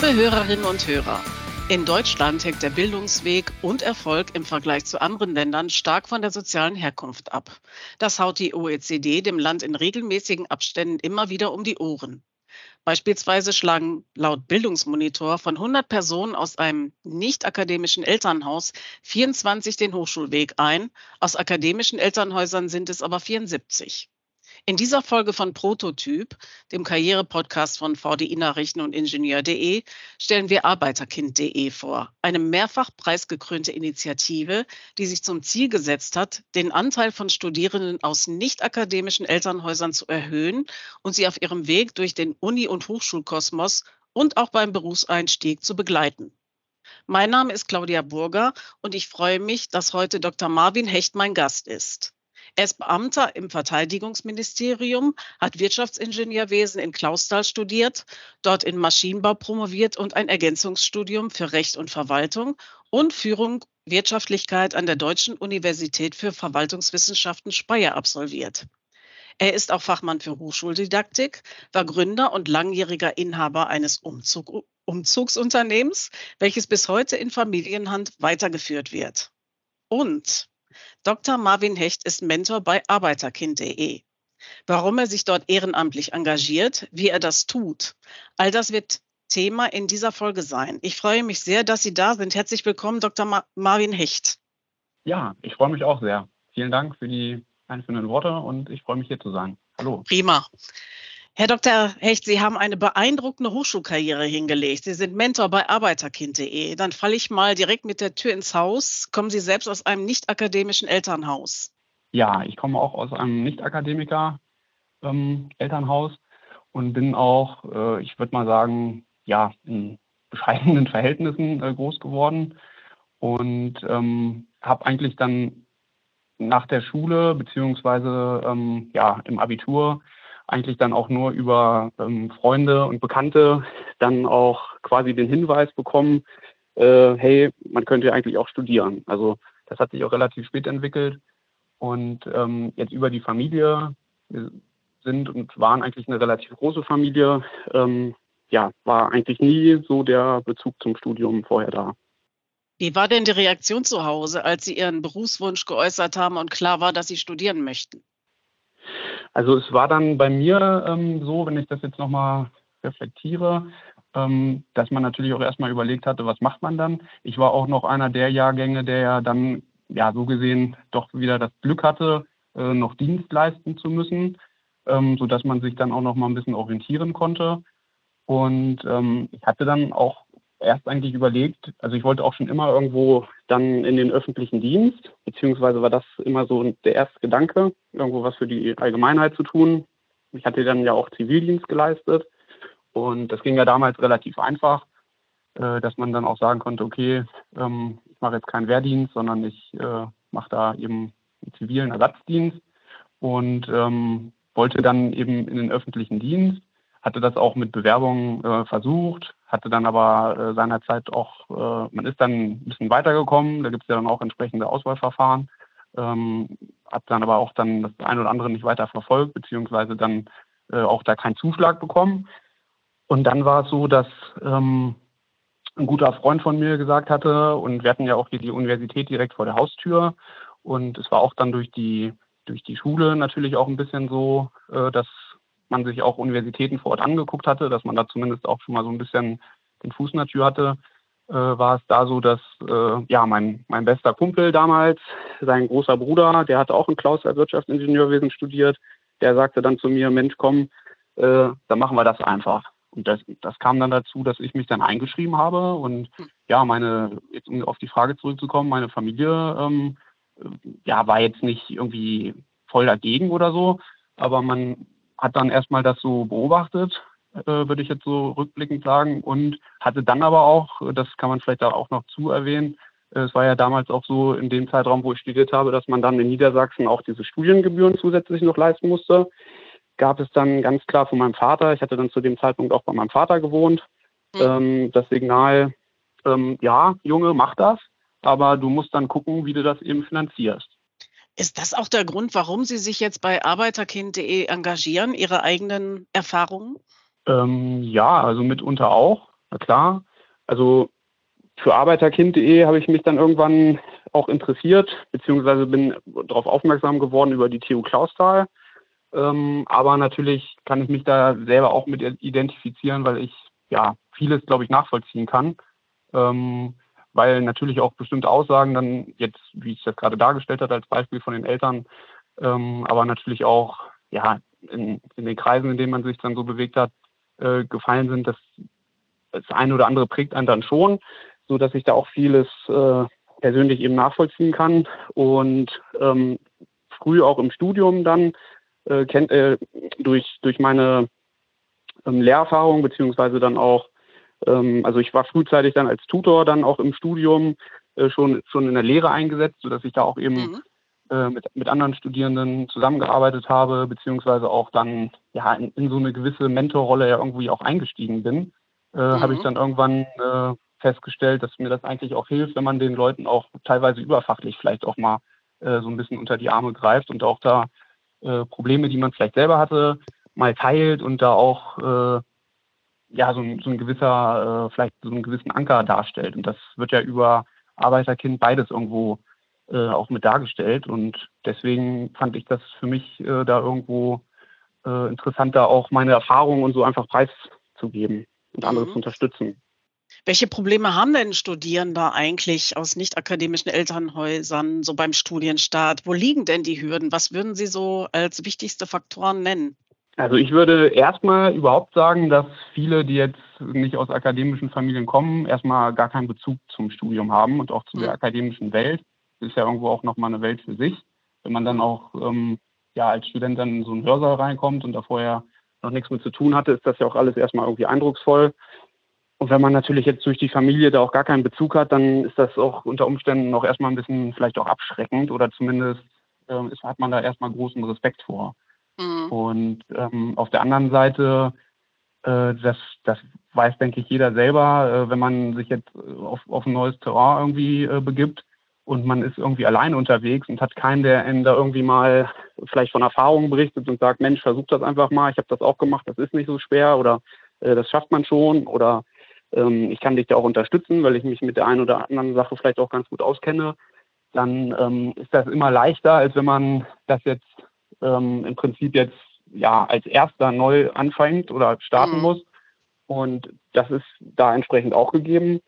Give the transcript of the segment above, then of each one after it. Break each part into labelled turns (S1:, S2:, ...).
S1: Liebe Hörerinnen und Hörer, in Deutschland hängt der Bildungsweg und Erfolg im Vergleich zu anderen Ländern stark von der sozialen Herkunft ab. Das haut die OECD dem Land in regelmäßigen Abständen immer wieder um die Ohren. Beispielsweise schlagen laut Bildungsmonitor von 100 Personen aus einem nicht akademischen Elternhaus 24 den Hochschulweg ein. Aus akademischen Elternhäusern sind es aber 74. In dieser Folge von Prototyp, dem Karriere-Podcast von VDI Nachrichten und Ingenieur.de, stellen wir Arbeiterkind.de vor, eine mehrfach preisgekrönte Initiative, die sich zum Ziel gesetzt hat, den Anteil von Studierenden aus nicht akademischen Elternhäusern zu erhöhen und sie auf ihrem Weg durch den Uni- und Hochschulkosmos und auch beim Berufseinstieg zu begleiten. Mein Name ist Claudia Burger und ich freue mich, dass heute Dr. Marvin Hecht mein Gast ist. Er ist Beamter im Verteidigungsministerium, hat Wirtschaftsingenieurwesen in Clausthal studiert, dort in Maschinenbau promoviert und ein Ergänzungsstudium für Recht und Verwaltung und Führung Wirtschaftlichkeit an der Deutschen Universität für Verwaltungswissenschaften Speyer absolviert. Er ist auch Fachmann für Hochschuldidaktik, war Gründer und langjähriger Inhaber eines Umzug Umzugsunternehmens, welches bis heute in Familienhand weitergeführt wird. Und Dr. Marvin Hecht ist Mentor bei Arbeiterkind.de. Warum er sich dort ehrenamtlich engagiert, wie er das tut, all das wird Thema in dieser Folge sein. Ich freue mich sehr, dass Sie da sind. Herzlich willkommen, Dr. Ma Marvin Hecht.
S2: Ja, ich freue mich auch sehr. Vielen Dank für die einzelnen Worte und ich freue mich hier zu sein. Hallo.
S1: Prima. Herr Dr. Hecht, Sie haben eine beeindruckende Hochschulkarriere hingelegt. Sie sind Mentor bei Arbeiterkind.de. Dann falle ich mal direkt mit der Tür ins Haus. Kommen Sie selbst aus einem nicht akademischen Elternhaus?
S2: Ja, ich komme auch aus einem Nicht-Akademiker-Elternhaus ähm, und bin auch, äh, ich würde mal sagen, ja, in bescheidenen Verhältnissen äh, groß geworden und ähm, habe eigentlich dann nach der Schule beziehungsweise ähm, ja im Abitur eigentlich dann auch nur über ähm, Freunde und Bekannte dann auch quasi den Hinweis bekommen, äh, hey, man könnte ja eigentlich auch studieren. Also das hat sich auch relativ spät entwickelt. Und ähm, jetzt über die Familie, wir sind und waren eigentlich eine relativ große Familie, ähm, ja, war eigentlich nie so der Bezug zum Studium vorher da.
S1: Wie war denn die Reaktion zu Hause, als Sie Ihren Berufswunsch geäußert haben und klar war, dass Sie studieren möchten?
S2: Also es war dann bei mir ähm, so, wenn ich das jetzt nochmal reflektiere, ähm, dass man natürlich auch erstmal überlegt hatte, was macht man dann. Ich war auch noch einer der Jahrgänge, der ja dann, ja, so gesehen doch wieder das Glück hatte, äh, noch Dienst leisten zu müssen, ähm, sodass man sich dann auch noch mal ein bisschen orientieren konnte. Und ähm, ich hatte dann auch erst eigentlich überlegt, also ich wollte auch schon immer irgendwo dann in den öffentlichen Dienst, beziehungsweise war das immer so der erste Gedanke, irgendwo was für die Allgemeinheit zu tun. Ich hatte dann ja auch Zivildienst geleistet und das ging ja damals relativ einfach, äh, dass man dann auch sagen konnte, okay, ähm, ich mache jetzt keinen Wehrdienst, sondern ich äh, mache da eben einen zivilen Ersatzdienst und ähm, wollte dann eben in den öffentlichen Dienst hatte das auch mit Bewerbungen äh, versucht, hatte dann aber äh, seinerzeit auch, äh, man ist dann ein bisschen weitergekommen, da gibt es ja dann auch entsprechende Auswahlverfahren, ähm, hat dann aber auch dann das eine oder andere nicht weiter verfolgt, beziehungsweise dann äh, auch da keinen Zuschlag bekommen. Und dann war es so, dass ähm, ein guter Freund von mir gesagt hatte, und wir hatten ja auch hier die Universität direkt vor der Haustür, und es war auch dann durch die durch die Schule natürlich auch ein bisschen so, äh, dass man sich auch Universitäten vor Ort angeguckt hatte, dass man da zumindest auch schon mal so ein bisschen den Fuß in der Tür hatte, äh, war es da so, dass äh, ja mein, mein bester Kumpel damals, sein großer Bruder, der hatte auch in Klausthal Wirtschaftsingenieurwesen studiert, der sagte dann zu mir, Mensch, komm, äh, dann machen wir das einfach. Und das, das kam dann dazu, dass ich mich dann eingeschrieben habe und ja, meine, jetzt um auf die Frage zurückzukommen, meine Familie ähm, ja, war jetzt nicht irgendwie voll dagegen oder so, aber man hat dann erstmal das so beobachtet, äh, würde ich jetzt so rückblickend sagen, und hatte dann aber auch, das kann man vielleicht auch noch zu erwähnen, äh, es war ja damals auch so in dem Zeitraum, wo ich studiert habe, dass man dann in Niedersachsen auch diese Studiengebühren zusätzlich noch leisten musste. Gab es dann ganz klar von meinem Vater, ich hatte dann zu dem Zeitpunkt auch bei meinem Vater gewohnt, mhm. ähm, das Signal, ähm, ja, Junge, mach das, aber du musst dann gucken, wie du das eben finanzierst.
S1: Ist das auch der Grund, warum Sie sich jetzt bei arbeiterkind.de engagieren, Ihre eigenen Erfahrungen?
S2: Ähm, ja, also mitunter auch. na klar. Also für arbeiterkind.de habe ich mich dann irgendwann auch interessiert, beziehungsweise bin darauf aufmerksam geworden über die TU Klausthal. Ähm, aber natürlich kann ich mich da selber auch mit identifizieren, weil ich ja vieles, glaube ich, nachvollziehen kann. Ähm, weil natürlich auch bestimmte Aussagen dann jetzt, wie ich das gerade dargestellt habe, als Beispiel von den Eltern, ähm, aber natürlich auch ja in, in, den Kreisen, in denen man sich dann so bewegt hat, äh, gefallen sind, dass das eine oder andere prägt einen dann schon, so dass ich da auch vieles äh, persönlich eben nachvollziehen kann. Und ähm, früh auch im Studium dann äh, kennt äh, durch durch meine ähm, Lehrerfahrung beziehungsweise dann auch ähm, also ich war frühzeitig dann als Tutor dann auch im Studium äh, schon, schon in der Lehre eingesetzt, sodass ich da auch eben mhm. äh, mit, mit anderen Studierenden zusammengearbeitet habe, beziehungsweise auch dann ja in, in so eine gewisse Mentorrolle ja irgendwie auch eingestiegen bin. Äh, mhm. Habe ich dann irgendwann äh, festgestellt, dass mir das eigentlich auch hilft, wenn man den Leuten auch teilweise überfachlich vielleicht auch mal äh, so ein bisschen unter die Arme greift und auch da äh, Probleme, die man vielleicht selber hatte, mal teilt und da auch ja, so ein, so ein gewisser, äh, vielleicht so einen gewissen Anker darstellt. Und das wird ja über Arbeiterkind beides irgendwo äh, auch mit dargestellt. Und deswegen fand ich das für mich äh, da irgendwo äh, interessanter, auch meine Erfahrungen und so einfach preiszugeben und andere mhm. zu unterstützen.
S1: Welche Probleme haben denn Studierende eigentlich aus nicht-akademischen Elternhäusern so beim Studienstart? Wo liegen denn die Hürden? Was würden Sie so als wichtigste Faktoren nennen?
S2: Also ich würde erstmal überhaupt sagen, dass viele, die jetzt nicht aus akademischen Familien kommen, erstmal gar keinen Bezug zum Studium haben und auch zu der mhm. akademischen Welt. Das ist ja irgendwo auch nochmal eine Welt für sich. Wenn man dann auch ähm, ja als Student dann in so einen Hörsaal reinkommt und da vorher noch nichts mit zu tun hatte, ist das ja auch alles erstmal irgendwie eindrucksvoll. Und wenn man natürlich jetzt durch die Familie da auch gar keinen Bezug hat, dann ist das auch unter Umständen noch erstmal ein bisschen vielleicht auch abschreckend oder zumindest äh, ist, hat man da erstmal großen Respekt vor. Mhm. Und ähm, auf der anderen Seite, äh, das, das weiß, denke ich, jeder selber, äh, wenn man sich jetzt auf, auf ein neues Terrain irgendwie äh, begibt und man ist irgendwie allein unterwegs und hat keinen, der einen da irgendwie mal vielleicht von Erfahrungen berichtet und sagt, Mensch, versuch das einfach mal, ich habe das auch gemacht, das ist nicht so schwer oder äh, das schafft man schon oder ähm, ich kann dich da auch unterstützen, weil ich mich mit der einen oder anderen Sache vielleicht auch ganz gut auskenne, dann ähm, ist das immer leichter, als wenn man das jetzt ähm, im Prinzip jetzt ja als erster neu anfängt oder starten mhm. muss. Und das ist da entsprechend auch gegeben.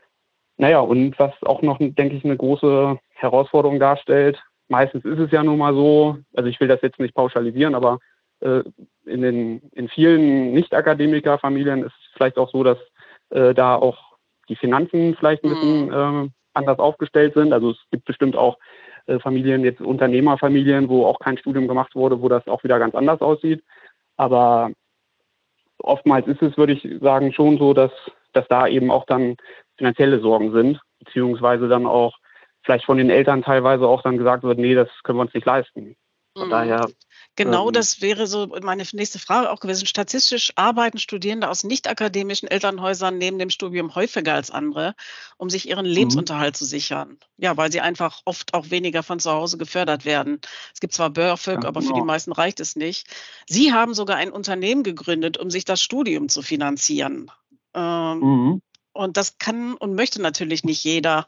S2: Naja, und was auch noch, denke ich, eine große Herausforderung darstellt, meistens ist es ja nun mal so, also ich will das jetzt nicht pauschalisieren, aber äh, in, den, in vielen Nicht-Akademiker-Familien ist es vielleicht auch so, dass äh, da auch die Finanzen vielleicht ein bisschen mhm. äh, anders aufgestellt sind. Also es gibt bestimmt auch Familien, jetzt Unternehmerfamilien, wo auch kein Studium gemacht wurde, wo das auch wieder ganz anders aussieht. Aber oftmals ist es, würde ich sagen, schon so, dass, dass da eben auch dann finanzielle Sorgen sind, beziehungsweise dann auch vielleicht von den Eltern teilweise auch dann gesagt wird, nee, das können wir uns nicht leisten. Von
S1: mhm. daher Genau, ähm, das wäre so meine nächste Frage auch gewesen. Statistisch arbeiten Studierende aus nicht-akademischen Elternhäusern neben dem Studium häufiger als andere, um sich ihren mhm. Lebensunterhalt zu sichern. Ja, weil sie einfach oft auch weniger von zu Hause gefördert werden. Es gibt zwar BÖRFÖG, ja, aber genau. für die meisten reicht es nicht. Sie haben sogar ein Unternehmen gegründet, um sich das Studium zu finanzieren. Ähm, mhm. Und das kann und möchte natürlich nicht jeder.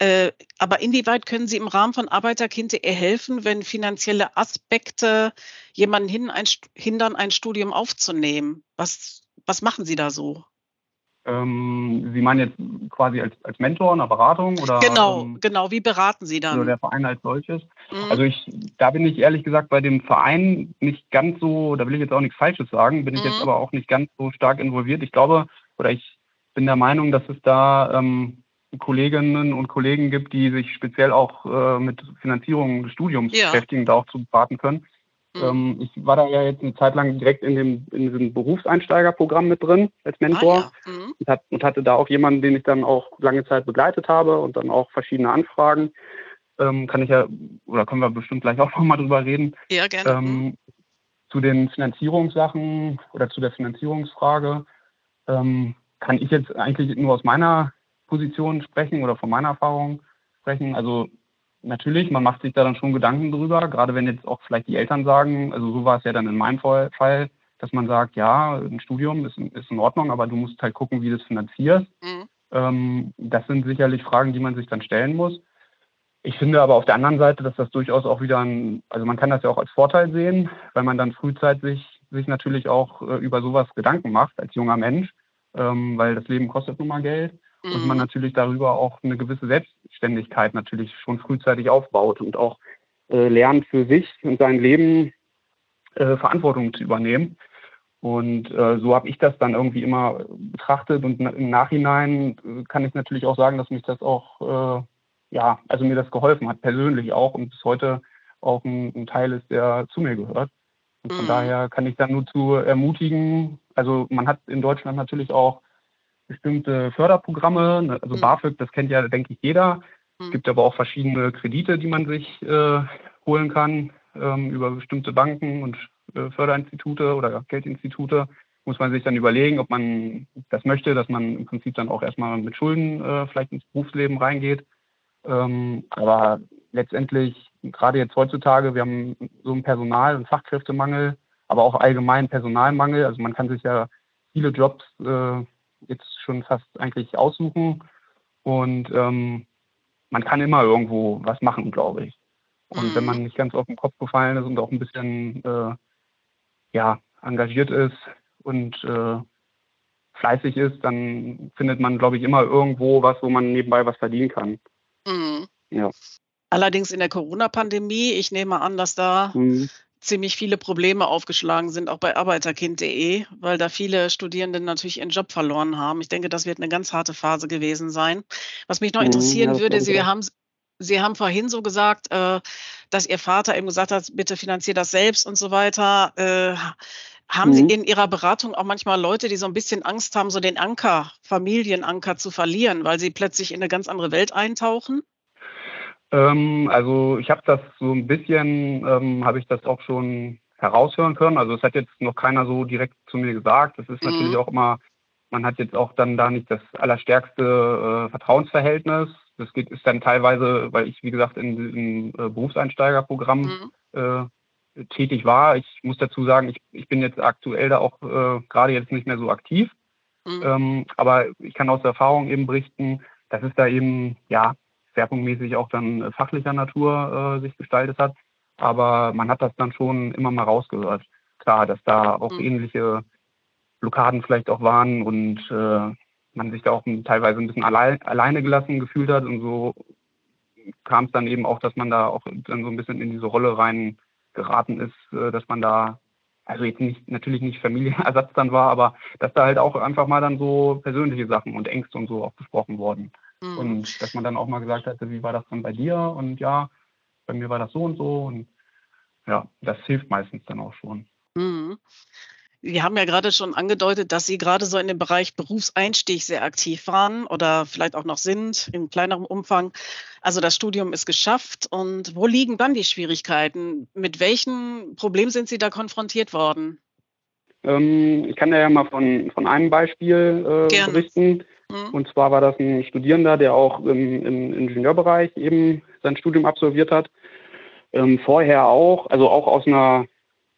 S1: Äh, aber inwieweit können Sie im Rahmen von Arbeiterkind.de helfen, wenn finanzielle Aspekte jemanden hin, ein, hindern, ein Studium aufzunehmen? Was, was machen Sie da so?
S2: Ähm, Sie meinen jetzt quasi als, als Mentor, eine Beratung? Oder,
S1: genau, ähm, genau. Wie beraten Sie dann?
S2: Oder der Verein als solches? Mhm. Also ich, da bin ich ehrlich gesagt bei dem Verein nicht ganz so, da will ich jetzt auch nichts Falsches sagen, bin ich jetzt mhm. aber auch nicht ganz so stark involviert. Ich glaube, oder ich bin der Meinung, dass es da ähm, Kolleginnen und Kollegen gibt, die sich speziell auch äh, mit Finanzierung des Studiums ja. beschäftigen, da auch zu beraten können. Mhm. Ähm, ich war da ja jetzt eine Zeit lang direkt in dem in diesem Berufseinsteigerprogramm mit drin als Mentor ah, ja. mhm. und, hat, und, hatte da auch jemanden, den ich dann auch lange Zeit begleitet habe und dann auch verschiedene Anfragen. Ähm, kann ich ja, oder können wir bestimmt gleich auch nochmal drüber reden.
S1: Ja, gerne. Ähm,
S2: zu den Finanzierungssachen oder zu der Finanzierungsfrage ähm, kann ich jetzt eigentlich nur aus meiner Position sprechen oder von meiner Erfahrung sprechen. Also natürlich, man macht sich da dann schon Gedanken drüber, gerade wenn jetzt auch vielleicht die Eltern sagen, also so war es ja dann in meinem Fall, dass man sagt, ja, ein Studium ist, ist in Ordnung, aber du musst halt gucken, wie du es finanzierst. Mhm. Ähm, das sind sicherlich Fragen, die man sich dann stellen muss. Ich finde aber auf der anderen Seite, dass das durchaus auch wieder ein, also man kann das ja auch als Vorteil sehen, weil man dann frühzeitig sich natürlich auch äh, über sowas Gedanken macht als junger Mensch, ähm, weil das Leben kostet nun mal Geld mhm. und man mhm. natürlich darüber auch eine gewisse Selbstständigkeit natürlich schon frühzeitig aufbaut und auch äh, lernt für sich und sein Leben äh, Verantwortung zu übernehmen. Und äh, so habe ich das dann irgendwie immer betrachtet und im Nachhinein äh, kann ich natürlich auch sagen, dass mich das auch, äh, ja, also mir das geholfen hat, persönlich auch und bis heute auch ein, ein Teil ist, der zu mir gehört. Und von mhm. daher kann ich dann nur zu ermutigen, also man hat in Deutschland natürlich auch bestimmte Förderprogramme, ne, also mhm. BAföG, das kennt ja, denke ich, jeder. Mhm. Es gibt aber auch verschiedene Kredite, die man sich äh, holen kann ähm, über bestimmte Banken und äh, Förderinstitute oder Geldinstitute. Muss man sich dann überlegen, ob man das möchte, dass man im Prinzip dann auch erstmal mit Schulden äh, vielleicht ins Berufsleben reingeht. Ähm, aber letztendlich, gerade jetzt heutzutage, wir haben so einen Personal- und Fachkräftemangel, aber auch allgemein Personalmangel. Also man kann sich ja viele Jobs äh, jetzt schon fast eigentlich aussuchen. Und ähm, man kann immer irgendwo was machen, glaube ich. Und mhm. wenn man nicht ganz auf den Kopf gefallen ist und auch ein bisschen äh, ja, engagiert ist und äh, fleißig ist, dann findet man, glaube ich, immer irgendwo was, wo man nebenbei was verdienen kann.
S1: Mhm. Ja. Allerdings in der Corona-Pandemie, ich nehme an, dass da mhm. Ziemlich viele Probleme aufgeschlagen sind, auch bei arbeiterkind.de, weil da viele Studierende natürlich ihren Job verloren haben. Ich denke, das wird eine ganz harte Phase gewesen sein. Was mich noch mhm, interessieren ja, würde, Sie haben Sie haben vorhin so gesagt, äh, dass Ihr Vater eben gesagt hat, bitte finanziert das selbst und so weiter. Äh, haben mhm. Sie in Ihrer Beratung auch manchmal Leute, die so ein bisschen Angst haben, so den Anker, Familienanker zu verlieren, weil sie plötzlich in eine ganz andere Welt eintauchen?
S2: Ähm, also ich habe das so ein bisschen, ähm, habe ich das auch schon heraushören können. Also es hat jetzt noch keiner so direkt zu mir gesagt. Das ist mhm. natürlich auch immer, man hat jetzt auch dann da nicht das allerstärkste äh, Vertrauensverhältnis. Das geht, ist dann teilweise, weil ich, wie gesagt, in diesem äh, Berufseinsteigerprogramm mhm. äh, tätig war. Ich muss dazu sagen, ich, ich bin jetzt aktuell da auch äh, gerade jetzt nicht mehr so aktiv. Mhm. Ähm, aber ich kann aus Erfahrung eben berichten, dass es da eben, ja, schwerpunktmäßig auch dann äh, fachlicher Natur äh, sich gestaltet hat. Aber man hat das dann schon immer mal rausgehört. Klar, dass da auch mhm. ähnliche Blockaden vielleicht auch waren und äh, man sich da auch teilweise ein bisschen allein, alleine gelassen gefühlt hat. Und so kam es dann eben auch, dass man da auch dann so ein bisschen in diese Rolle rein geraten ist, äh, dass man da, also jetzt nicht, natürlich nicht Familienersatz dann war, aber dass da halt auch einfach mal dann so persönliche Sachen und Ängste und so auch besprochen wurden. Mhm. Und dass man dann auch mal gesagt hatte, wie war das dann bei dir? Und ja, bei mir war das so und so. Und ja, das hilft meistens dann auch schon. Mhm.
S1: Sie haben ja gerade schon angedeutet, dass Sie gerade so in dem Bereich Berufseinstieg sehr aktiv waren oder vielleicht auch noch sind in kleinerem Umfang. Also das Studium ist geschafft. Und wo liegen dann die Schwierigkeiten? Mit welchen Problemen sind Sie da konfrontiert worden?
S2: Ähm, ich kann ja mal von, von einem Beispiel äh, berichten. Mhm. Und zwar war das ein Studierender, der auch im, im Ingenieurbereich eben sein Studium absolviert hat. Ähm, vorher auch, also auch aus einer,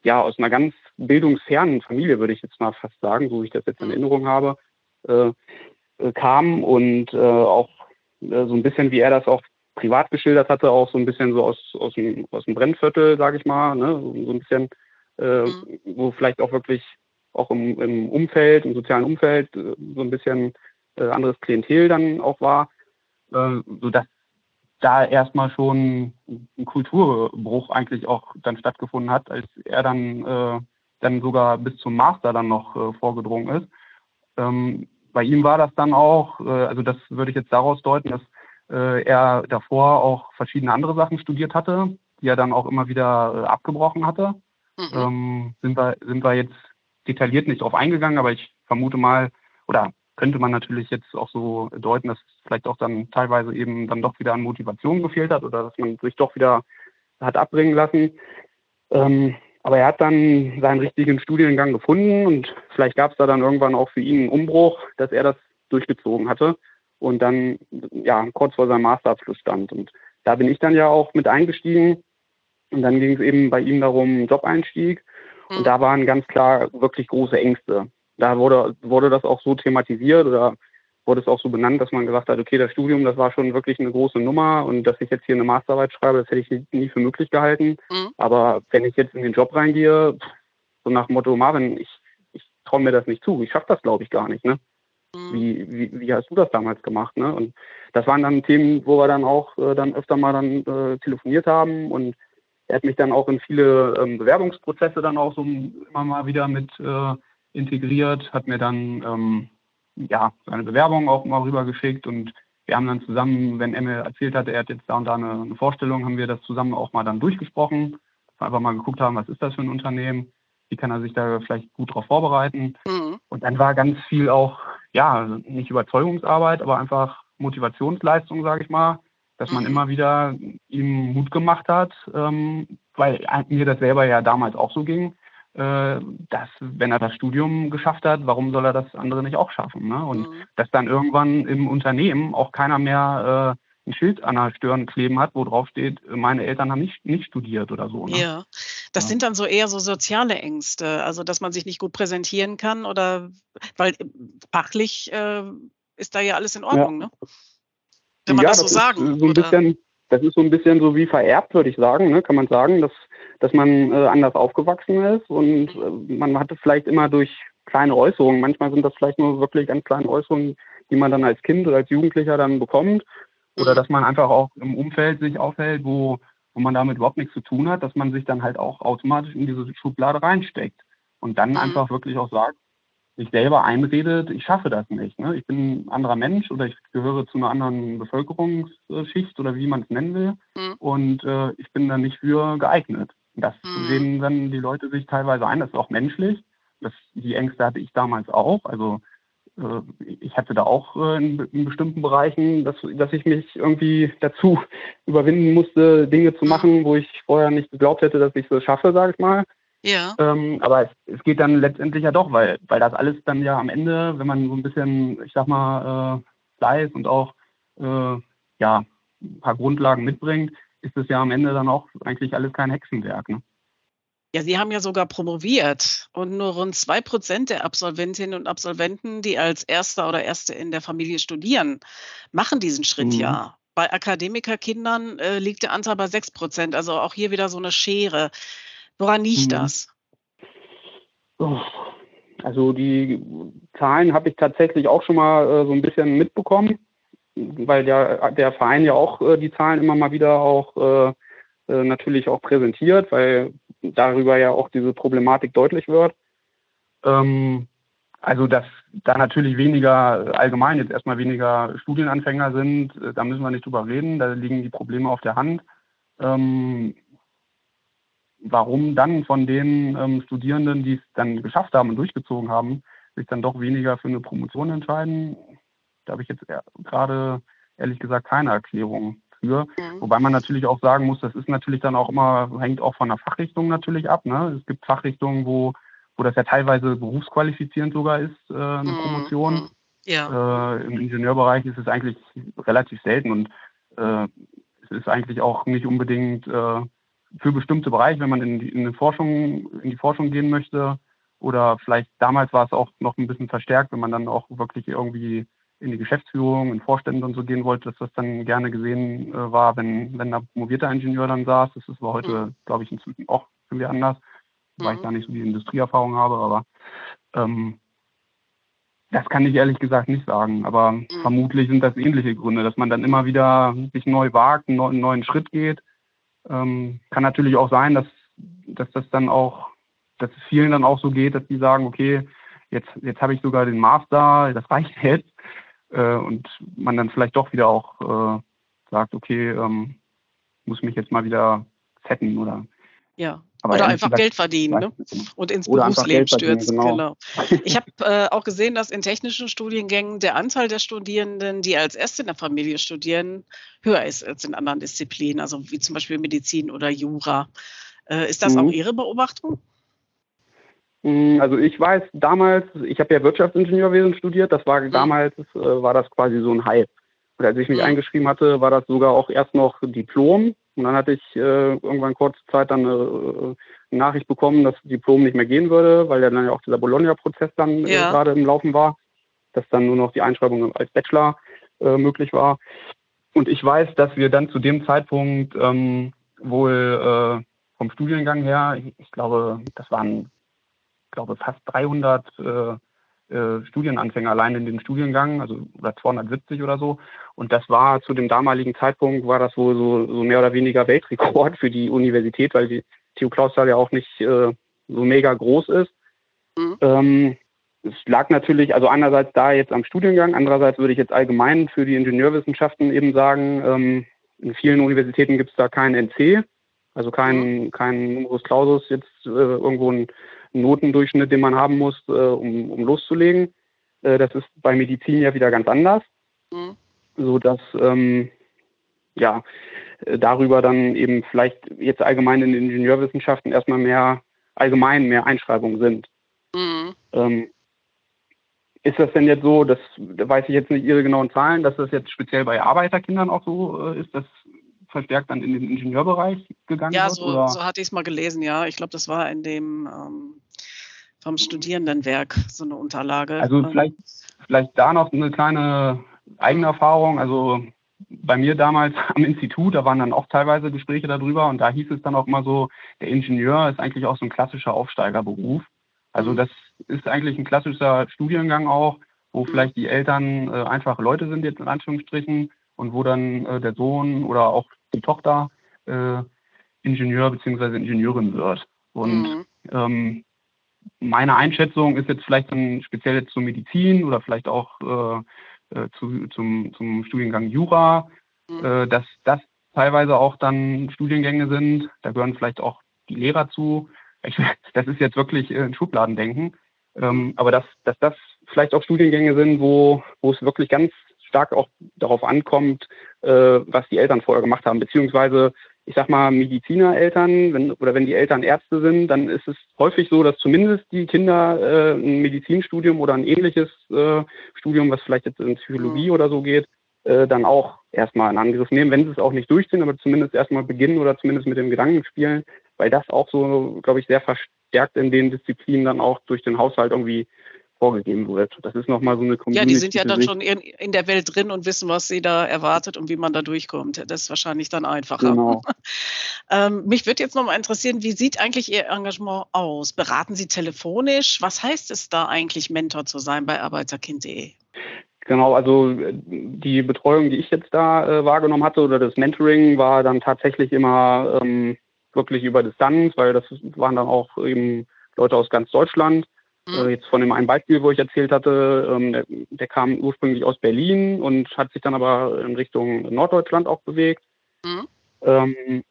S2: ja, aus einer ganz bildungsfernen Familie, würde ich jetzt mal fast sagen, so wie ich das jetzt in mhm. Erinnerung habe, äh, äh, kam und äh, auch äh, so ein bisschen, wie er das auch privat geschildert hatte, auch so ein bisschen so aus, aus, dem, aus dem Brennviertel, sage ich mal, ne? so, so ein bisschen, äh, mhm. wo vielleicht auch wirklich auch im, im Umfeld, im sozialen Umfeld äh, so ein bisschen anderes Klientel dann auch war, sodass da erstmal schon ein Kulturbruch eigentlich auch dann stattgefunden hat, als er dann dann sogar bis zum Master dann noch äh, vorgedrungen ist. Ähm, bei ihm war das dann auch, äh, also das würde ich jetzt daraus deuten, dass äh, er davor auch verschiedene andere Sachen studiert hatte, die er dann auch immer wieder äh, abgebrochen hatte. Mhm. Ähm, sind, wir, sind wir jetzt detailliert nicht drauf eingegangen, aber ich vermute mal, oder könnte man natürlich jetzt auch so deuten, dass es vielleicht auch dann teilweise eben dann doch wieder an Motivation gefehlt hat oder dass man sich doch wieder hat abbringen lassen. Ähm, aber er hat dann seinen richtigen Studiengang gefunden und vielleicht gab es da dann irgendwann auch für ihn einen Umbruch, dass er das durchgezogen hatte und dann ja kurz vor seinem Masterabschluss stand. Und da bin ich dann ja auch mit eingestiegen und dann ging es eben bei ihm darum, Job-Einstieg. Und da waren ganz klar wirklich große Ängste. Da wurde, wurde das auch so thematisiert oder wurde es auch so benannt, dass man gesagt hat, okay, das Studium, das war schon wirklich eine große Nummer und dass ich jetzt hier eine Masterarbeit schreibe, das hätte ich nie, für möglich gehalten. Mhm. Aber wenn ich jetzt in den Job reingehe, so nach dem Motto, Marvin, ich, ich traue mir das nicht zu, ich schaffe das, glaube ich, gar nicht. Ne? Mhm. Wie, wie, wie hast du das damals gemacht? Ne? Und das waren dann Themen, wo wir dann auch äh, dann öfter mal dann äh, telefoniert haben und er hat mich dann auch in viele ähm, Bewerbungsprozesse dann auch so immer mal wieder mit äh, integriert, hat mir dann ähm, ja seine Bewerbung auch mal rübergeschickt und wir haben dann zusammen, wenn Emil erzählt hat, er hat jetzt da und da eine, eine Vorstellung, haben wir das zusammen auch mal dann durchgesprochen, einfach mal geguckt haben, was ist das für ein Unternehmen, wie kann er sich da vielleicht gut darauf vorbereiten. Mhm. Und dann war ganz viel auch, ja, nicht Überzeugungsarbeit, aber einfach Motivationsleistung, sage ich mal, dass man mhm. immer wieder ihm Mut gemacht hat, ähm, weil mir das selber ja damals auch so ging, dass wenn er das Studium geschafft hat, warum soll er das andere nicht auch schaffen? Ne? Und mhm. dass dann irgendwann im Unternehmen auch keiner mehr äh, ein Schild an der Stirn kleben hat, wo drauf steht, meine Eltern haben nicht, nicht studiert oder so.
S1: Ne? Ja, das ja. sind dann so eher so soziale Ängste, also dass man sich nicht gut präsentieren kann oder weil fachlich äh, ist da ja alles in Ordnung, ja. ne?
S2: Kann man ja, das so das sagen? So ein bisschen, das ist so ein bisschen so wie vererbt, würde ich sagen, ne? kann man sagen, dass, dass man äh, anders aufgewachsen ist und äh, man hatte vielleicht immer durch kleine Äußerungen, manchmal sind das vielleicht nur wirklich ganz kleine Äußerungen, die man dann als Kind oder als Jugendlicher dann bekommt oder mhm. dass man einfach auch im Umfeld sich aufhält, wo, wo man damit überhaupt nichts zu tun hat, dass man sich dann halt auch automatisch in diese Schublade reinsteckt und dann mhm. einfach wirklich auch sagt, sich selber einredet, ich schaffe das nicht. Ne? Ich bin ein anderer Mensch oder ich gehöre zu einer anderen Bevölkerungsschicht oder wie man es nennen will. Mhm. Und äh, ich bin da nicht für geeignet. Das mhm. sehen dann die Leute sich teilweise ein. Das ist auch menschlich. Das, die Ängste hatte ich damals auch. Also äh, ich hatte da auch äh, in, in, bestimmten Bereichen, dass, dass ich mich irgendwie dazu überwinden musste, Dinge zu machen, wo ich vorher nicht geglaubt hätte, dass ich es schaffe, sage ich mal. Ja. Ähm, aber es, es, geht dann letztendlich ja doch, weil, weil das alles dann ja am Ende, wenn man so ein bisschen, ich sag mal, äh, Fleiß und auch äh, ja, ein paar Grundlagen mitbringt, ist es ja am Ende dann auch eigentlich alles kein Hexenwerk. Ne?
S1: Ja, Sie haben ja sogar promoviert und nur rund zwei Prozent der Absolventinnen und Absolventen, die als Erster oder Erste in der Familie studieren, machen diesen Schritt mhm. ja. Bei Akademikerkindern äh, liegt der Anteil bei sechs Prozent, also auch hier wieder so eine Schere. Woran liegt mhm. das?
S2: Also die Zahlen habe ich tatsächlich auch schon mal äh, so ein bisschen mitbekommen, weil der, der Verein ja auch äh, die Zahlen immer mal wieder auch äh, äh natürlich auch präsentiert, weil darüber ja auch diese Problematik deutlich wird. Ähm, also dass da natürlich weniger allgemein jetzt erstmal weniger Studienanfänger sind, äh, da müssen wir nicht drüber reden, da liegen die Probleme auf der Hand. Ähm, warum dann von den ähm, Studierenden, die es dann geschafft haben und durchgezogen haben, sich dann doch weniger für eine Promotion entscheiden, da habe ich jetzt gerade ehrlich gesagt keine Erklärung für. Mhm. Wobei man natürlich auch sagen muss, das ist natürlich dann auch immer, hängt auch von der Fachrichtung natürlich ab. Ne? Es gibt Fachrichtungen, wo, wo das ja teilweise berufsqualifizierend sogar ist, äh, eine mhm. Promotion. Mhm. Ja. Äh, Im Ingenieurbereich ist es eigentlich relativ selten und äh, es ist eigentlich auch nicht unbedingt äh, für bestimmte Bereiche, wenn man in die, in die Forschung, in die Forschung gehen möchte. Oder vielleicht damals war es auch noch ein bisschen verstärkt, wenn man dann auch wirklich irgendwie in die Geschäftsführung, in Vorstände und so gehen wollte, dass das dann gerne gesehen äh, war, wenn, wenn da promovierter Ingenieur dann saß. Das ist aber heute, mhm. glaube ich, inzwischen auch irgendwie anders, mhm. weil ich mhm. da nicht so die Industrieerfahrung habe, aber ähm, das kann ich ehrlich gesagt nicht sagen. Aber mhm. vermutlich sind das ähnliche Gründe, dass man dann immer wieder sich neu wagt, einen neuen Schritt geht ähm, kann natürlich auch sein, dass, dass das dann auch, dass es vielen dann auch so geht, dass die sagen, okay, jetzt, jetzt habe ich sogar den Master, das reicht jetzt. Äh, und man dann vielleicht doch wieder auch äh, sagt, okay, ähm, muss mich jetzt mal wieder setten oder
S1: ja. Aber oder einfach Geld verdienen ne? und ins Berufsleben stürzen. Genau. genau. Ich habe äh, auch gesehen, dass in technischen Studiengängen der Anteil der Studierenden, die als Erste in der Familie studieren, höher ist als in anderen Disziplinen, also wie zum Beispiel Medizin oder Jura. Äh, ist das mhm. auch Ihre Beobachtung?
S2: Mm, also ich weiß damals, ich habe ja Wirtschaftsingenieurwesen studiert, das war mhm. damals, äh, war das quasi so ein Hype. Und als ich mich mhm. eingeschrieben hatte, war das sogar auch erst noch Diplom Und dann hatte ich äh, irgendwann kurze Zeit dann eine, eine Nachricht bekommen, dass das Diplom nicht mehr gehen würde, weil ja dann ja auch dieser Bologna-Prozess dann äh, ja. äh, gerade im Laufen war, dass dann nur noch die Einschreibung als Bachelor äh, möglich war. Und ich weiß, dass wir dann zu dem Zeitpunkt ähm, wohl äh, vom Studiengang her, ich, ich glaube, das waren, ich glaube, fast 300 äh, Studienanfänger allein in dem Studiengang, also oder 270 oder so. Und das war zu dem damaligen Zeitpunkt, war das wohl so, so mehr oder weniger Weltrekord für die Universität, weil die TU Clausthal ja auch nicht äh, so mega groß ist. Mhm. Ähm, es lag natürlich, also einerseits da jetzt am Studiengang, andererseits würde ich jetzt allgemein für die Ingenieurwissenschaften eben sagen, ähm, in vielen Universitäten gibt es da keinen NC, also keinen mhm. kein Numerus Clausus, jetzt äh, irgendwo ein Notendurchschnitt, den man haben muss, äh, um, um loszulegen. Äh, das ist bei Medizin ja wieder ganz anders, mhm. so dass ähm, ja äh, darüber dann eben vielleicht jetzt allgemein in den Ingenieurwissenschaften erstmal mehr allgemein mehr Einschreibungen sind. Mhm. Ähm, ist das denn jetzt so, das da weiß ich jetzt nicht Ihre genauen Zahlen, dass das jetzt speziell bei Arbeiterkindern auch so äh, ist, dass verstärkt dann in den Ingenieurbereich gegangen
S1: ja,
S2: wird?
S1: Ja, so, so, hatte ich es mal gelesen, ja. Ich glaube, das war in dem ähm, vom Studierendenwerk so eine Unterlage.
S2: Also ähm, vielleicht, vielleicht da noch eine kleine Eigenerfahrung. Also bei mir damals am Institut, da waren dann auch teilweise Gespräche darüber und da hieß es dann auch immer so, der Ingenieur ist eigentlich auch so ein klassischer Aufsteigerberuf. Also mhm. das ist eigentlich ein klassischer Studiengang auch, wo mhm. vielleicht die Eltern äh, einfach Leute sind jetzt in Anführungsstrichen und wo dann äh, der Sohn oder auch die Tochter äh, Ingenieur bzw. Ingenieurin wird. Und mhm. ähm, meine Einschätzung ist jetzt vielleicht dann speziell jetzt zur Medizin oder vielleicht auch äh, äh, zu, zum, zum Studiengang Jura, mhm. äh, dass das teilweise auch dann Studiengänge sind. Da gehören vielleicht auch die Lehrer zu. Ich, das ist jetzt wirklich äh, ein Schubladendenken. Ähm, aber dass, dass das vielleicht auch Studiengänge sind, wo, wo es wirklich ganz stark auch darauf ankommt, äh, was die Eltern vorher gemacht haben, beziehungsweise ich sag mal, Medizinereltern, wenn, oder wenn die Eltern Ärzte sind, dann ist es häufig so, dass zumindest die Kinder äh, ein Medizinstudium oder ein ähnliches äh, Studium, was vielleicht jetzt in Psychologie mhm. oder so geht, äh, dann auch erstmal in Angriff nehmen, wenn sie es auch nicht durchziehen, aber zumindest erstmal beginnen oder zumindest mit dem Gedanken spielen, weil das auch so, glaube ich, sehr verstärkt in den Disziplinen dann auch durch den Haushalt irgendwie vorgegeben wird. Das ist nochmal so eine
S1: Community. Ja, die sind ja dann schon in, in, der Welt drin und wissen, was sie da erwartet und wie man da durchkommt. Das ist wahrscheinlich dann einfacher. Genau. ähm, mich würde jetzt nochmal interessieren, wie sieht eigentlich Ihr Engagement aus? Beraten Sie telefonisch? Was heißt es da eigentlich, Mentor zu sein bei arbeiterkind.de?
S2: Genau, also die Betreuung, die ich jetzt da äh, wahrgenommen hatte oder das Mentoring war dann tatsächlich immer ähm, wirklich über Distanz, weil das waren dann auch eben Leute aus ganz Deutschland. Äh, jetzt von dem einen Beispiel, wo ich erzählt hatte, ähm, der, der, kam ursprünglich aus Berlin und hat sich dann aber in Richtung Norddeutschland auch bewegt. Mhm. Ähm,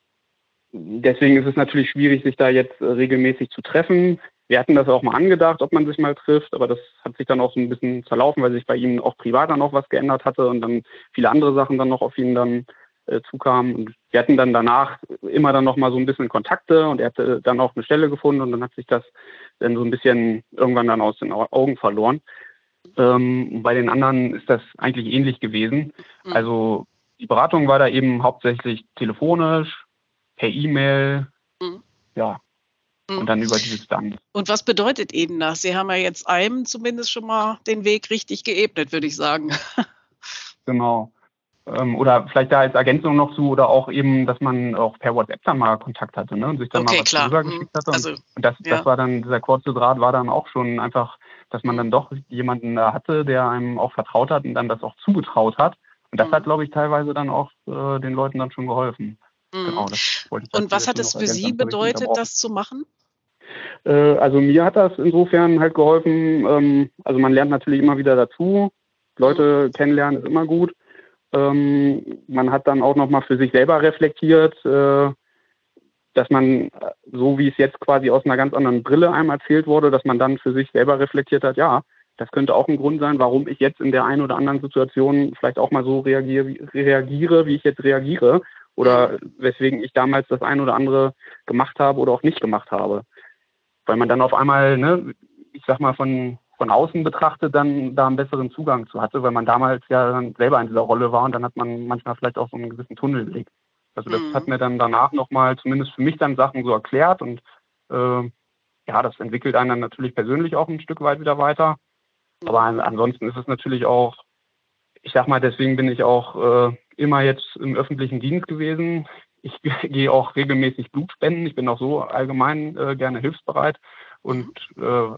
S2: deswegen ist es natürlich schwierig, sich da jetzt äh, regelmäßig zu treffen. Wir hatten das auch mal angedacht, ob man sich mal trifft, aber das hat sich dann auch so ein bisschen zerlaufen, weil sich bei ihm auch privat dann noch was geändert hatte und dann viele andere Sachen dann noch auf ihn dann äh, zukamen. Und wir hatten dann danach immer dann noch mal so ein bisschen Kontakte und er hatte dann auch eine Stelle gefunden und dann hat sich das dann so ein bisschen irgendwann dann aus den Augen verloren. Ähm, bei den anderen ist das eigentlich ähnlich gewesen. Mhm. Also die Beratung war da eben hauptsächlich telefonisch, per E-Mail, mhm. ja. Und dann über die Distanz.
S1: Und was bedeutet Ihnen das? Sie haben ja jetzt einem zumindest schon mal den Weg richtig geebnet, würde ich sagen.
S2: Genau. Ähm, oder vielleicht da als Ergänzung noch zu, oder auch eben, dass man auch per WhatsApp dann mal Kontakt hatte ne, und sich dann okay, mal was klar. rübergeschickt hatte. Also, und das, ja. das war dann, dieser kurze Draht war dann auch schon einfach, dass man dann doch jemanden da hatte, der einem auch vertraut hat und dann das auch zugetraut hat. Und das mhm. hat, glaube ich, teilweise dann auch äh, den Leuten dann schon geholfen.
S1: Mhm. Genau, und was hat es für Sie bedeutet, das zu machen?
S2: Äh, also mir hat das insofern halt geholfen. Ähm, also man lernt natürlich immer wieder dazu. Leute mhm. kennenlernen ist immer gut. Ähm, man hat dann auch nochmal für sich selber reflektiert, äh, dass man, so wie es jetzt quasi aus einer ganz anderen Brille einem erzählt wurde, dass man dann für sich selber reflektiert hat, ja, das könnte auch ein Grund sein, warum ich jetzt in der einen oder anderen Situation vielleicht auch mal so reagiere, reagiere wie ich jetzt reagiere oder weswegen ich damals das ein oder andere gemacht habe oder auch nicht gemacht habe. Weil man dann auf einmal, ne, ich sag mal, von von außen betrachtet dann da einen besseren Zugang zu hatte, weil man damals ja dann selber in dieser Rolle war und dann hat man manchmal vielleicht auch so einen gewissen Tunnelblick. Also das mhm. hat mir dann danach nochmal zumindest für mich dann Sachen so erklärt und äh, ja, das entwickelt einen dann natürlich persönlich auch ein Stück weit wieder weiter. Aber an, ansonsten ist es natürlich auch, ich sag mal, deswegen bin ich auch äh, immer jetzt im öffentlichen Dienst gewesen. Ich gehe auch regelmäßig Blut spenden. Ich bin auch so allgemein äh, gerne hilfsbereit und äh,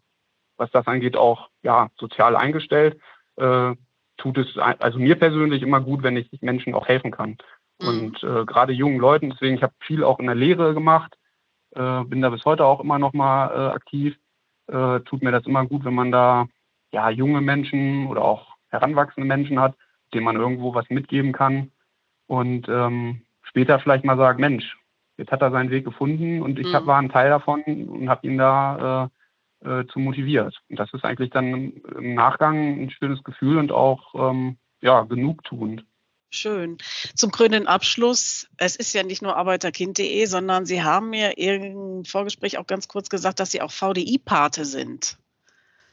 S2: was das angeht auch ja sozial eingestellt. Äh, tut es also mir persönlich immer gut, wenn ich Menschen auch helfen kann. Mhm. Und äh, gerade jungen Leuten, deswegen, ich habe viel auch in der Lehre gemacht, äh, bin da bis heute auch immer noch mal äh, aktiv. Äh, tut mir das immer gut, wenn man da ja junge Menschen oder auch heranwachsende Menschen hat, denen man irgendwo was mitgeben kann und ähm, später vielleicht mal sagt, Mensch, jetzt hat er seinen Weg gefunden und ich mhm. hab, war ein Teil davon und habe ihn da äh, zu motiviert. Und das ist eigentlich dann im Nachgang ein schönes Gefühl und auch ähm, ja, genugtuend.
S1: Schön. Zum krönenden Abschluss, es ist ja nicht nur arbeiterkind.de, sondern Sie haben mir im Vorgespräch auch ganz kurz gesagt, dass Sie auch VDI-Pate sind.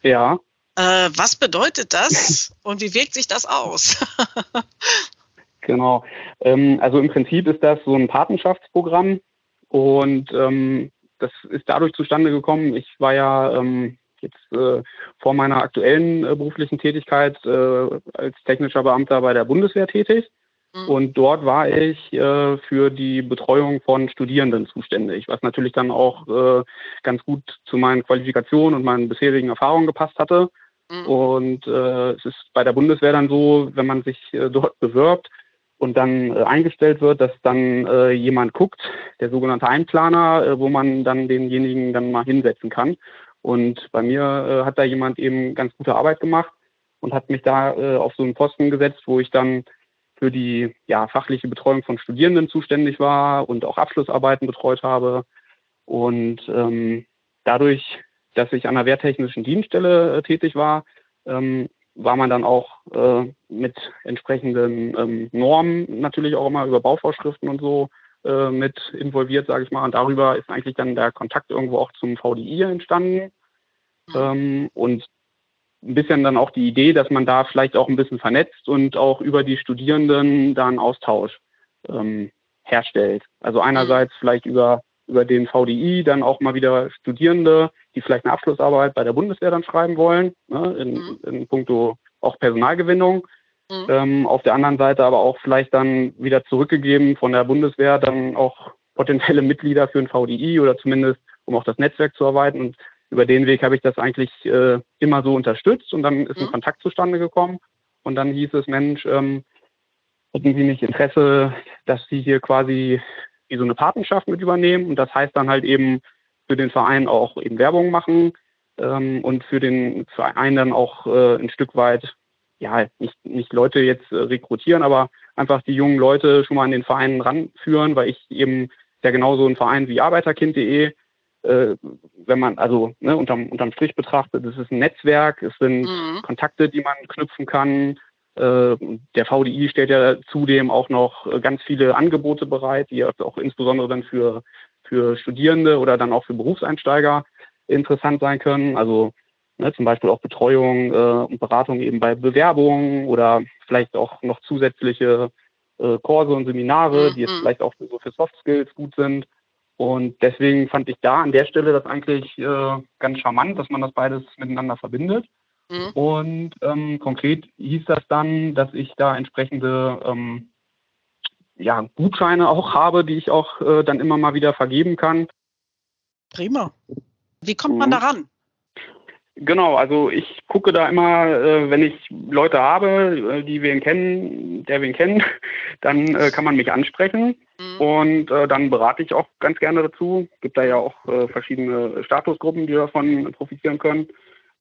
S2: Ja.
S1: Äh, was bedeutet das und wie wirkt sich das aus?
S2: genau. Ähm, also im Prinzip ist das so ein Patenschaftsprogramm und ähm, das ist dadurch zustande gekommen. Ich war ja ähm, jetzt äh, vor meiner aktuellen äh, beruflichen Tätigkeit äh, als technischer Beamter bei der Bundeswehr tätig. Mhm. Und dort war ich äh, für die Betreuung von Studierenden zuständig, was natürlich dann auch äh, ganz gut zu meinen Qualifikationen und meinen bisherigen Erfahrungen gepasst hatte. Mhm. Und äh, es ist bei der Bundeswehr dann so, wenn man sich äh, dort bewirbt, und dann äh, eingestellt wird, dass dann äh, jemand guckt, der sogenannte Einplaner, äh, wo man dann denjenigen dann mal hinsetzen kann. Und bei mir äh, hat da jemand eben ganz gute Arbeit gemacht und hat mich da äh, auf so einen Posten gesetzt, wo ich dann für die ja, fachliche Betreuung von Studierenden zuständig war und auch Abschlussarbeiten betreut habe. Und ähm, dadurch, dass ich an der wehrtechnischen Dienststelle äh, tätig war, ähm, war man dann auch äh, mit entsprechenden ähm, Normen natürlich auch immer über Bauvorschriften und so äh, mit involviert, sage ich mal. Und darüber ist eigentlich dann der Kontakt irgendwo auch zum VDI entstanden. Mhm. Ähm, und ein bisschen dann auch die Idee, dass man da vielleicht auch ein bisschen vernetzt und auch über die Studierenden da einen Austausch ähm, herstellt. Also einerseits mhm. vielleicht über, über den VDI dann auch mal wieder Studierende, die vielleicht eine Abschlussarbeit bei der Bundeswehr dann schreiben wollen, ne, in, mhm. in puncto auch Personalgewinnung. Mhm. Ähm, auf der anderen Seite aber auch vielleicht dann wieder zurückgegeben von der Bundeswehr dann auch potenzielle Mitglieder für ein VDI oder zumindest um auch das Netzwerk zu erweitern. Und über den Weg habe ich das eigentlich äh, immer so unterstützt und dann ist mhm. ein Kontakt zustande gekommen. Und dann hieß es, Mensch, ähm, hätten Sie nicht Interesse, dass Sie hier quasi wie so eine Patenschaft mit übernehmen? Und das heißt dann halt eben für den Verein auch eben Werbung machen ähm, und für den Verein dann auch äh, ein Stück weit ja, nicht, nicht Leute jetzt äh, rekrutieren, aber einfach die jungen Leute schon mal an den Vereinen ranführen, weil ich eben ja genauso ein Verein wie Arbeiterkind.de, äh, wenn man also ne, unterm, unterm Strich betrachtet, es ist ein Netzwerk, es sind mhm. Kontakte, die man knüpfen kann. Äh, der VDI stellt ja zudem auch noch äh, ganz viele Angebote bereit, die auch insbesondere dann für, für Studierende oder dann auch für Berufseinsteiger interessant sein können. Also Ne, zum Beispiel auch Betreuung äh, und Beratung eben bei Bewerbungen oder vielleicht auch noch zusätzliche äh, Kurse und Seminare, die jetzt mhm. vielleicht auch so für Soft Skills gut sind. Und deswegen fand ich da an der Stelle das eigentlich äh, ganz charmant, dass man das beides miteinander verbindet. Mhm. Und ähm, konkret hieß das dann, dass ich da entsprechende ähm, ja, Gutscheine auch habe, die ich auch äh, dann immer mal wieder vergeben kann.
S1: Prima. Wie kommt man mhm. daran?
S2: Genau, also ich gucke da immer, äh, wenn ich Leute habe, äh, die wen kennen, der wen kennt, dann äh, kann man mich ansprechen mhm. und äh, dann berate ich auch ganz gerne dazu. Es gibt da ja auch äh, verschiedene Statusgruppen, die davon profitieren können.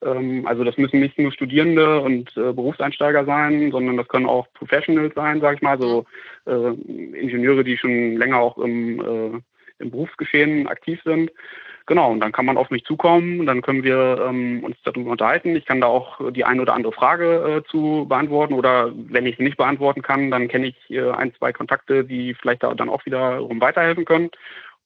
S2: Ähm, also das müssen nicht nur Studierende und äh, Berufseinsteiger sein, sondern das können auch Professionals sein, sage ich mal, so mhm. Ingenieure, die schon länger auch im, im Berufsgeschehen aktiv sind. Genau, und dann kann man auf mich zukommen, dann können wir ähm, uns darüber unterhalten. Ich kann da auch die eine oder andere Frage äh, zu beantworten oder wenn ich sie nicht beantworten kann, dann kenne ich äh, ein, zwei Kontakte, die vielleicht da dann auch wiederum weiterhelfen können.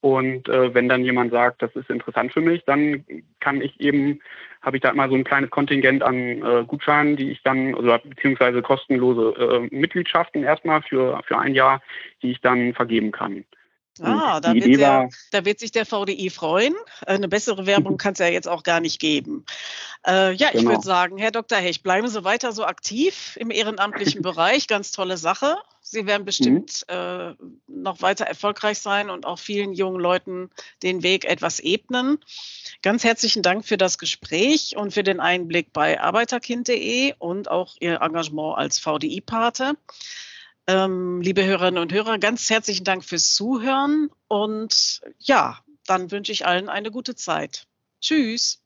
S2: Und äh, wenn dann jemand sagt, das ist interessant für mich, dann kann ich eben habe ich da immer so ein kleines Kontingent an äh, Gutscheinen, die ich dann, also beziehungsweise kostenlose äh, Mitgliedschaften erstmal für, für ein Jahr, die ich dann vergeben kann.
S1: Ah, da wird, der, da wird, sich der VDI freuen. Eine bessere Werbung kann es ja jetzt auch gar nicht geben. Äh, ja, genau. ich würde sagen, Herr Dr. Hech, bleiben Sie weiter so aktiv im ehrenamtlichen Bereich. Ganz tolle Sache. Sie werden bestimmt mhm. äh, noch weiter erfolgreich sein und auch vielen jungen Leuten den Weg etwas ebnen. Ganz herzlichen Dank für das Gespräch und für den Einblick bei arbeiterkind.de und auch Ihr Engagement als VDI-Pate. Ähm, liebe Hörerinnen und Hörer, ganz herzlichen Dank fürs Zuhören und ja, dann wünsche ich allen eine gute Zeit. Tschüss.